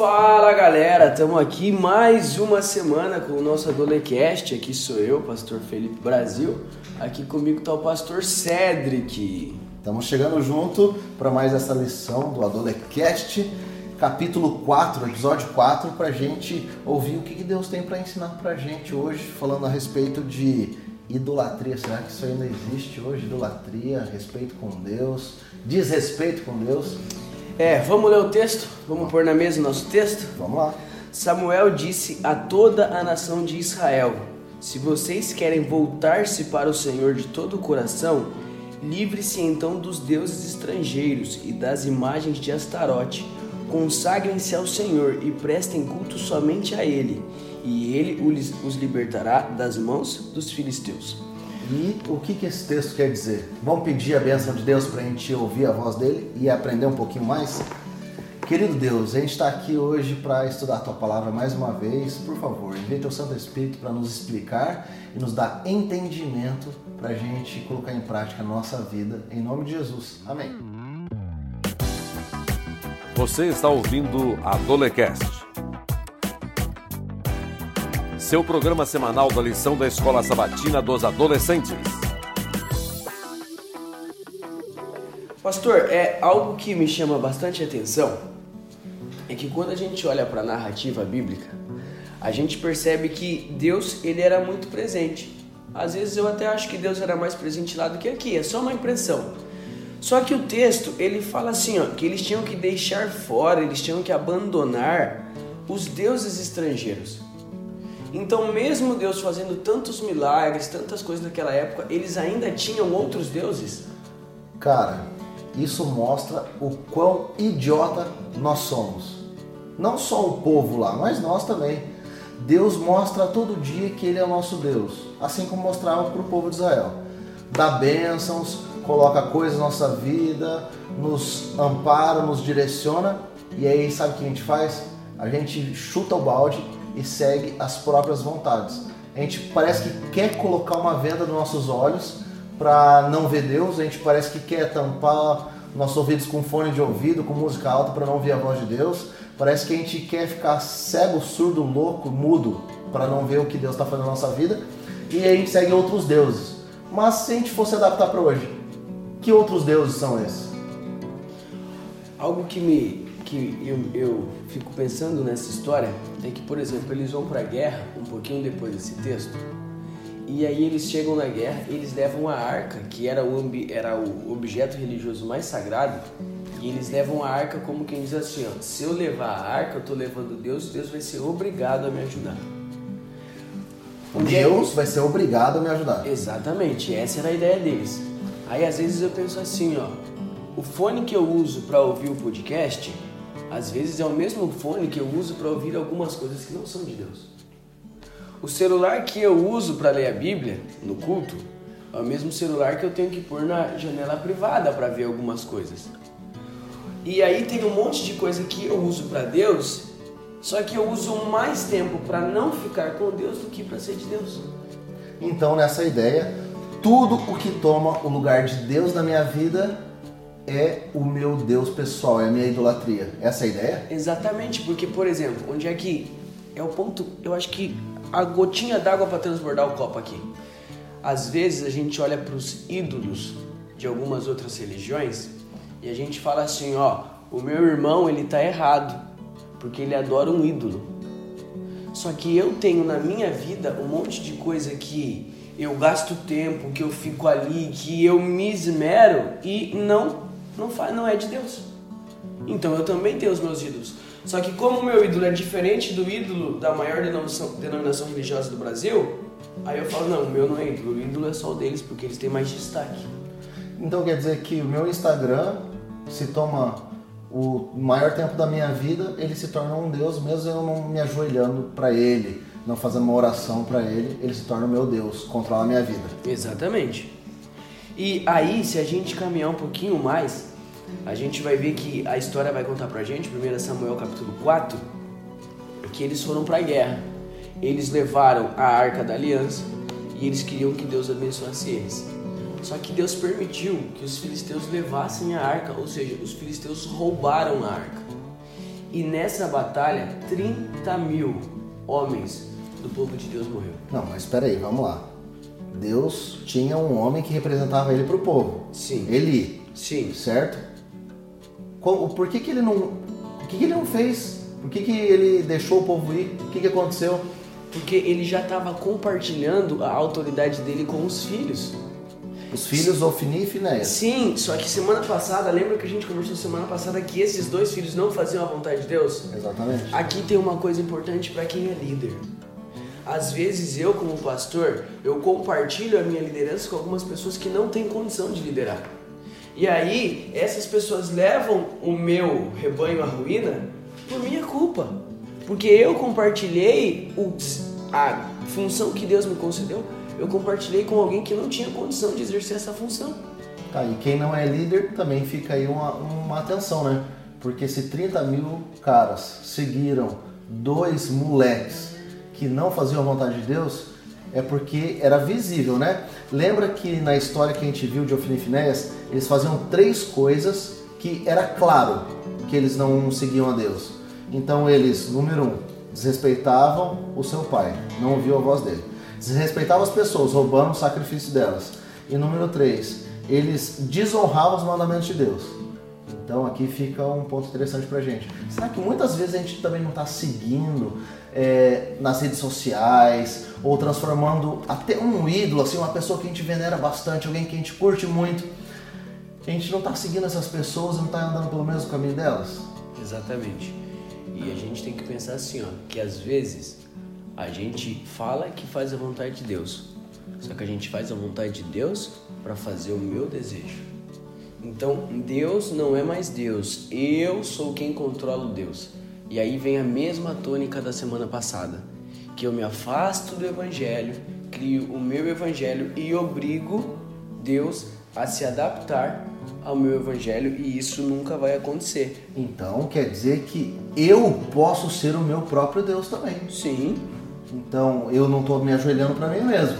Fala galera, estamos aqui mais uma semana com o nosso Adolecast. Aqui sou eu, Pastor Felipe Brasil. Aqui comigo está o Pastor Cedric. Estamos chegando junto para mais essa lição do Adolecast, capítulo 4, episódio 4, para gente ouvir o que Deus tem para ensinar para gente hoje, falando a respeito de idolatria. Será que isso ainda existe hoje? Idolatria, respeito com Deus, desrespeito com Deus? É, vamos ler o texto? Vamos pôr na mesa o nosso texto? Vamos lá. Samuel disse a toda a nação de Israel: Se vocês querem voltar-se para o Senhor de todo o coração, livre-se então dos deuses estrangeiros e das imagens de Astarote. Consagrem-se ao Senhor e prestem culto somente a Ele, e Ele os libertará das mãos dos filisteus. E o que, que esse texto quer dizer? Vamos pedir a bênção de Deus para a gente ouvir a voz dele e aprender um pouquinho mais? Querido Deus, a gente está aqui hoje para estudar a tua palavra mais uma vez. Por favor, envie teu Santo Espírito para nos explicar e nos dar entendimento para a gente colocar em prática a nossa vida. Em nome de Jesus. Amém. Você está ouvindo a Dolecast seu programa semanal da lição da Escola Sabatina dos Adolescentes. Pastor, é algo que me chama bastante atenção é que quando a gente olha para a narrativa bíblica, a gente percebe que Deus ele era muito presente. Às vezes eu até acho que Deus era mais presente lá do que aqui, é só uma impressão. Só que o texto ele fala assim, ó, que eles tinham que deixar fora, eles tinham que abandonar os deuses estrangeiros. Então, mesmo Deus fazendo tantos milagres, tantas coisas naquela época, eles ainda tinham outros deuses? Cara, isso mostra o quão idiota nós somos. Não só o povo lá, mas nós também. Deus mostra todo dia que Ele é o nosso Deus, assim como mostrava para o povo de Israel. Dá bênçãos, coloca coisas na nossa vida, nos ampara, nos direciona, e aí sabe o que a gente faz? A gente chuta o balde e segue as próprias vontades. A gente parece que quer colocar uma venda nos nossos olhos para não ver Deus, a gente parece que quer tampar nossos ouvidos com fone de ouvido, com música alta para não ouvir a voz de Deus. Parece que a gente quer ficar cego, surdo, louco, mudo para não ver o que Deus está fazendo na nossa vida e a gente segue outros deuses. Mas se a gente fosse adaptar para hoje, que outros deuses são esses? Algo que me que eu, eu fico pensando nessa história é que, por exemplo, eles vão para a guerra um pouquinho depois desse texto e aí eles chegam na guerra, eles levam a arca, que era o, era o objeto religioso mais sagrado, e eles levam a arca como quem diz assim, ó, se eu levar a arca, eu estou levando Deus, Deus vai ser obrigado a me ajudar. Deus vai ser obrigado a me ajudar. Exatamente, essa era a ideia deles. Aí às vezes eu penso assim, ó, o fone que eu uso para ouvir o podcast às vezes é o mesmo fone que eu uso para ouvir algumas coisas que não são de Deus. O celular que eu uso para ler a Bíblia no culto é o mesmo celular que eu tenho que pôr na janela privada para ver algumas coisas. E aí tem um monte de coisa que eu uso para Deus, só que eu uso mais tempo para não ficar com Deus do que para ser de Deus. Então, nessa ideia, tudo o que toma o lugar de Deus na minha vida é o meu Deus pessoal, é a minha idolatria. Essa é a ideia? Exatamente, porque, por exemplo, onde é que é o ponto, eu acho que a gotinha d'água para transbordar o copo aqui. Às vezes a gente olha para os ídolos de algumas outras religiões e a gente fala assim, ó, o meu irmão ele tá errado, porque ele adora um ídolo. Só que eu tenho na minha vida um monte de coisa que eu gasto tempo, que eu fico ali, que eu me esmero e não não, faz, não é de Deus. Então eu também tenho os meus ídolos. Só que como o meu ídolo é diferente do ídolo da maior denominação, denominação religiosa do Brasil, aí eu falo, não, o meu não é ídolo, o ídolo é só o deles, porque eles têm mais destaque. Então quer dizer que o meu Instagram se toma o maior tempo da minha vida, ele se torna um Deus, mesmo eu não me ajoelhando para ele, não fazendo uma oração para ele, ele se torna o meu Deus, controla a minha vida. Exatamente. E aí, se a gente caminhar um pouquinho mais, a gente vai ver que a história vai contar pra gente, 1 Samuel capítulo 4, que eles foram pra guerra. Eles levaram a arca da aliança e eles queriam que Deus abençoasse eles. Só que Deus permitiu que os filisteus levassem a arca, ou seja, os filisteus roubaram a arca. E nessa batalha, 30 mil homens do povo de Deus morreu. Não, mas espera aí, vamos lá. Deus tinha um homem que representava ele para o povo. Sim. Eli. Sim. Certo? Por que, que ele não. O que, que ele não fez? Por que, que ele deixou o povo ir? O que, que aconteceu? Porque ele já estava compartilhando a autoridade dele com os filhos. Os filhos Ofni e Finéias. Sim, só que semana passada, lembra que a gente conversou semana passada que esses dois filhos não faziam a vontade de Deus? Exatamente. Aqui tem uma coisa importante para quem é líder. Às vezes eu, como pastor, eu compartilho a minha liderança com algumas pessoas que não têm condição de liderar. E aí, essas pessoas levam o meu rebanho à ruína por minha culpa. Porque eu compartilhei o- a função que Deus me concedeu, eu compartilhei com alguém que não tinha condição de exercer essa função. Tá, e quem não é líder também fica aí uma, uma atenção, né? Porque se 30 mil caras seguiram dois moleques que não faziam a vontade de Deus, é porque era visível, né? Lembra que na história que a gente viu de Ofni Finéias, eles faziam três coisas que era claro que eles não seguiam a Deus. Então eles, número um, desrespeitavam o seu pai, não ouviam a voz dele. Desrespeitavam as pessoas, roubando o sacrifício delas. E número três, eles desonravam os mandamentos de Deus. Então aqui fica um ponto interessante pra gente. Será que muitas vezes a gente também não está seguindo é, nas redes sociais ou transformando até um ídolo, assim, uma pessoa que a gente venera bastante, alguém que a gente curte muito? A gente não está seguindo essas pessoas e não está andando pelo mesmo caminho delas? Exatamente. E a gente tem que pensar assim, ó, que às vezes a gente fala que faz a vontade de Deus, só que a gente faz a vontade de Deus para fazer o meu desejo. Então, Deus não é mais Deus, eu sou quem controla Deus. E aí vem a mesma tônica da semana passada, que eu me afasto do evangelho, crio o meu evangelho e obrigo Deus a se adaptar ao meu evangelho e isso nunca vai acontecer. Então quer dizer que eu posso ser o meu próprio Deus também. Sim, Então eu não estou me ajoelhando para mim mesmo,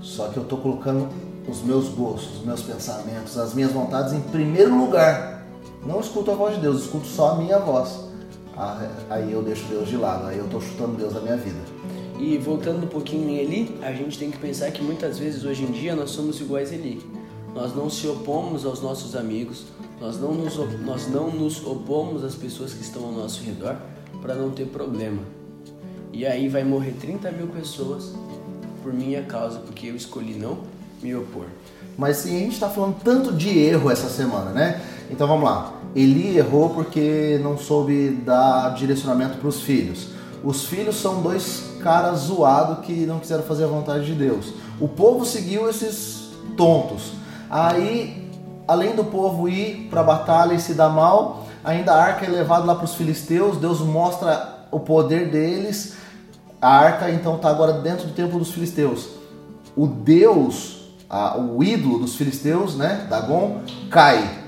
só que eu estou colocando os meus gostos, os meus pensamentos, as minhas vontades em primeiro lugar. Não escuto a voz de Deus, escuto só a minha voz. Ah, Aí eu deixo Deus de lado, aí eu estou chutando Deus da minha vida. E voltando um pouquinho em Eli, a gente tem que pensar que muitas vezes hoje em dia nós somos iguais a Eli. Nós não se opomos aos nossos amigos, nós não nos, nós não nos opomos às pessoas que estão ao nosso redor para não ter problema. E aí vai morrer 30 mil pessoas por minha causa, porque eu escolhi não me opor. Mas sim, a gente está falando tanto de erro essa semana, né? Então vamos lá. Eli errou porque não soube dar direcionamento para os filhos. Os filhos são dois caras zoados que não quiseram fazer a vontade de Deus. O povo seguiu esses tontos. Aí, além do povo ir para a batalha e se dar mal, ainda a arca é levada lá para os filisteus. Deus mostra o poder deles. A arca então está agora dentro do templo dos filisteus. O Deus, a- o ídolo dos filisteus, né, Dagon, cai.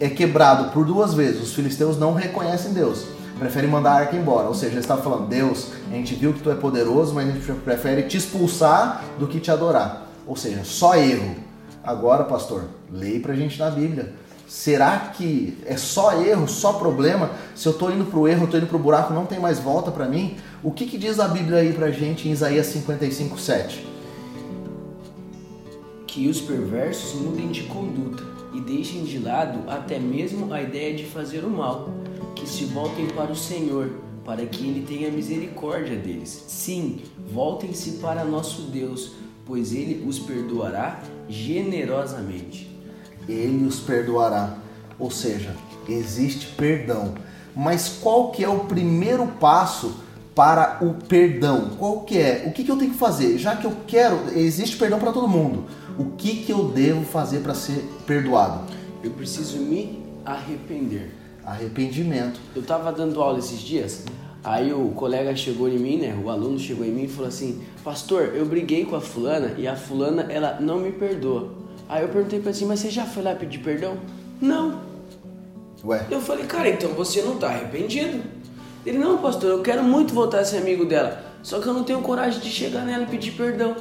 É quebrado por duas vezes. Os filisteus não reconhecem Deus. Preferem mandar a arca embora. Ou seja, eles estavam falando, Deus, a gente viu que tu é poderoso, mas a gente prefere te expulsar do que te adorar. Ou seja, só erro. Agora, pastor, leia pra gente na Bíblia. Será que é só erro, só problema? Se eu tô indo pro erro, eu tô indo pro buraco, não tem mais volta pra mim? O que, que diz a Bíblia aí pra gente em Isaías 55, 7? Que os perversos mudem de conduta e deixem de lado até mesmo a ideia de fazer o mal, que se voltem para o Senhor, para que Ele tenha misericórdia deles. Sim, voltem-se para nosso Deus, pois Ele os perdoará generosamente. ele os perdoará. Ou seja, existe perdão. Mas qual que é o primeiro passo para o perdão? Qual que é? O que, que eu tenho que fazer? Já que eu quero, existe perdão para todo mundo. O que, que eu devo fazer para ser perdoado? Eu preciso me arrepender. Arrependimento. Eu tava dando aula esses dias, aí o colega chegou em mim, né? O aluno chegou em mim e falou assim: Pastor, eu briguei com a fulana e a fulana ela não me perdoa. Aí eu perguntei pra ele assim: Mas você já foi lá pedir perdão? Não. Ué, Eu falei: Cara, então você não tá arrependido? Ele: Não, pastor, eu quero muito voltar a ser amigo dela, só que eu não tenho coragem de chegar nela e pedir perdão.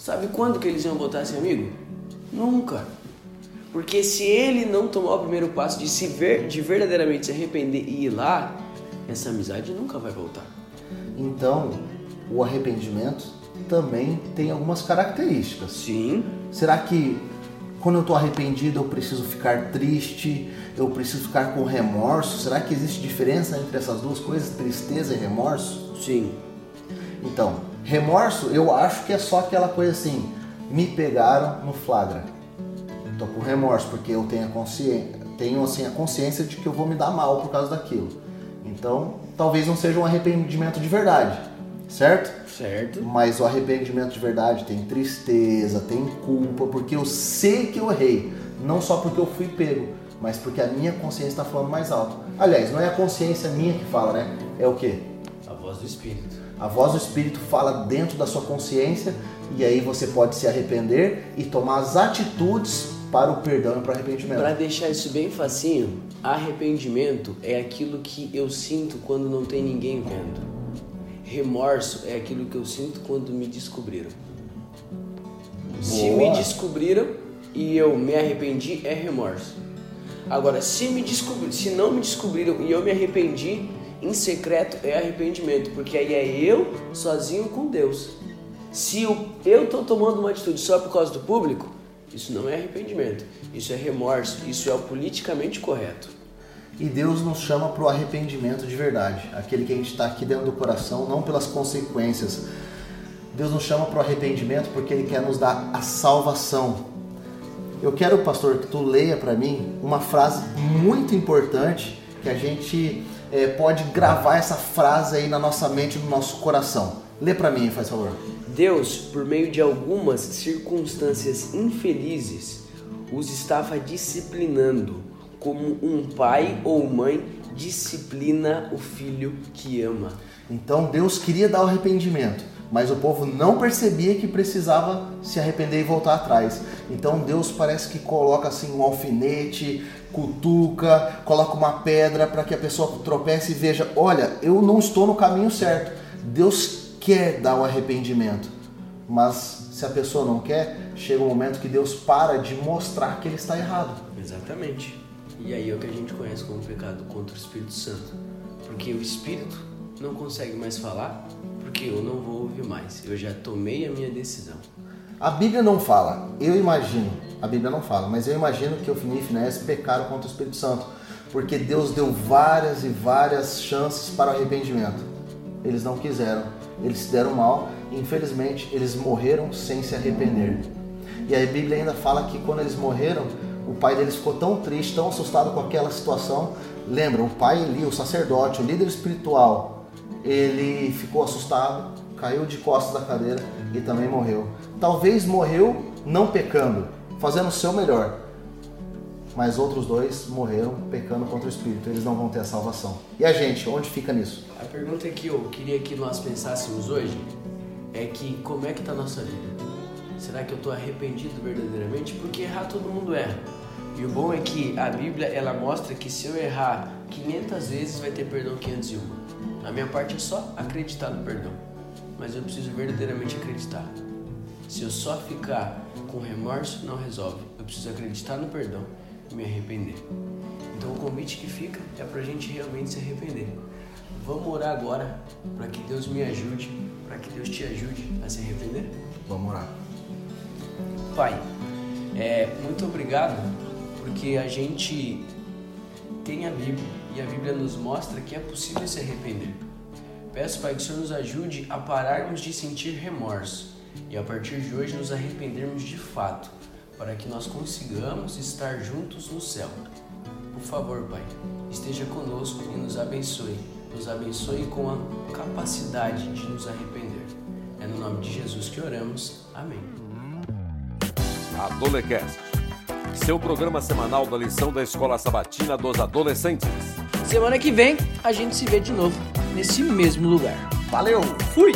Sabe quando que eles iam voltar a ser amigo? Nunca. Porque se ele não tomar o primeiro passo de se ver, de verdadeiramente se arrepender e ir lá, essa amizade nunca vai voltar. Então, o arrependimento também tem algumas características. Sim. Será que quando eu estou arrependido eu preciso ficar triste? Eu preciso ficar com remorso? Será que existe diferença entre essas duas coisas, tristeza e remorso? Sim. Então, remorso eu acho que é só aquela coisa assim, me pegaram no flagra. Estou com remorso porque eu tenho a consciência, tenho assim a consciência de que eu vou me dar mal por causa daquilo. Então, talvez não seja um arrependimento de verdade, certo? Certo. Mas o arrependimento de verdade tem tristeza, tem culpa, porque eu sei que eu errei. Não só porque eu fui pego, mas porque a minha consciência está falando mais alto. Aliás, não é a consciência minha que fala, né? É o quê? A voz do Espírito. A voz do Espírito fala dentro da sua consciência e aí você pode se arrepender e tomar as atitudes para o perdão e para o arrependimento. Para deixar isso bem facinho, arrependimento é aquilo que eu sinto quando não tem ninguém vendo. Remorso é aquilo que eu sinto quando me descobriram. Se me descobriram e eu me arrependi, é remorso. Agora, se me descobri, se não me descobriram e eu me arrependi, em secreto é arrependimento, porque aí é eu sozinho com Deus. Se eu, tô tomando uma atitude só por causa do público, isso não é arrependimento, isso é remorso, isso é o politicamente correto. E Deus nos chama para o arrependimento de verdade, aquele que a gente está aqui dentro do coração, não pelas consequências. Deus nos chama para o arrependimento porque Ele quer nos dar a salvação. Eu quero, pastor, que tu leia para mim uma frase muito importante que a gente é, pode gravar essa frase aí na nossa mente, no nosso coração. Lê para mim, faz favor. Deus, por meio de algumas circunstâncias infelizes, os estava disciplinando, como um pai ou mãe disciplina o filho que ama. Então Deus queria dar o arrependimento, mas o povo não percebia que precisava se arrepender e voltar atrás. Então Deus parece que coloca assim um alfinete, cutuca, coloca uma pedra para que a pessoa tropece e veja: olha, eu não estou no caminho certo. Deus quer dar o arrependimento, mas se a pessoa não quer, chega um momento que Deus para de mostrar que ele está errado. Exatamente. E aí é o que a gente conhece como pecado contra o Espírito Santo. Porque o Espírito não consegue mais falar, porque eu não vou ouvir mais. Eu já tomei a minha decisão. A Bíblia não fala, eu imagino, a Bíblia não fala, mas eu imagino que Ofni e Finés pecaram contra o Espírito Santo, porque Deus deu várias e várias chances para o arrependimento. Eles não quiseram, eles se deram mal e infelizmente eles morreram sem se arrepender. E a Bíblia ainda fala que quando eles morreram, o pai deles ficou tão triste, tão assustado com aquela situação. Lembra, o pai ali, o sacerdote, o líder espiritual, ele ficou assustado, caiu de costas da cadeira e também morreu. Talvez morreu não pecando, fazendo o seu melhor. Mas outros dois morreram pecando contra o Espírito. Eles não vão ter a salvação. E a gente, onde fica nisso? A pergunta que eu queria que nós pensássemos hoje é que como é que está a nossa vida? Será que eu estou arrependido verdadeiramente? Porque errar todo mundo erra. E o bom é que a Bíblia ela mostra que se eu errar 500 vezes vai ter perdão 501. A minha parte é só acreditar no perdão. Mas eu preciso verdadeiramente acreditar. Se eu só ficar com remorso, não resolve. Eu preciso acreditar no perdão e me arrepender. Então o convite que fica é para a gente realmente se arrepender. Vamos orar agora para que Deus me ajude, para que Deus te ajude a se arrepender? Vamos orar. Pai, é, muito obrigado porque a gente tem a Bíblia e a Bíblia nos mostra que é possível se arrepender. Peço, Pai, que o Senhor nos ajude a pararmos de sentir remorso e a partir de hoje nos arrependermos de fato, para que nós consigamos estar juntos no céu. Por favor, Pai, esteja conosco e nos abençoe. Nos abençoe com a capacidade de nos arrepender. É no nome de Jesus que oramos. Amém. Adolecast, seu programa semanal da lição da Escola Sabatina dos Adolescentes. Semana que vem a gente se vê de novo nesse mesmo lugar. Valeu! Fui!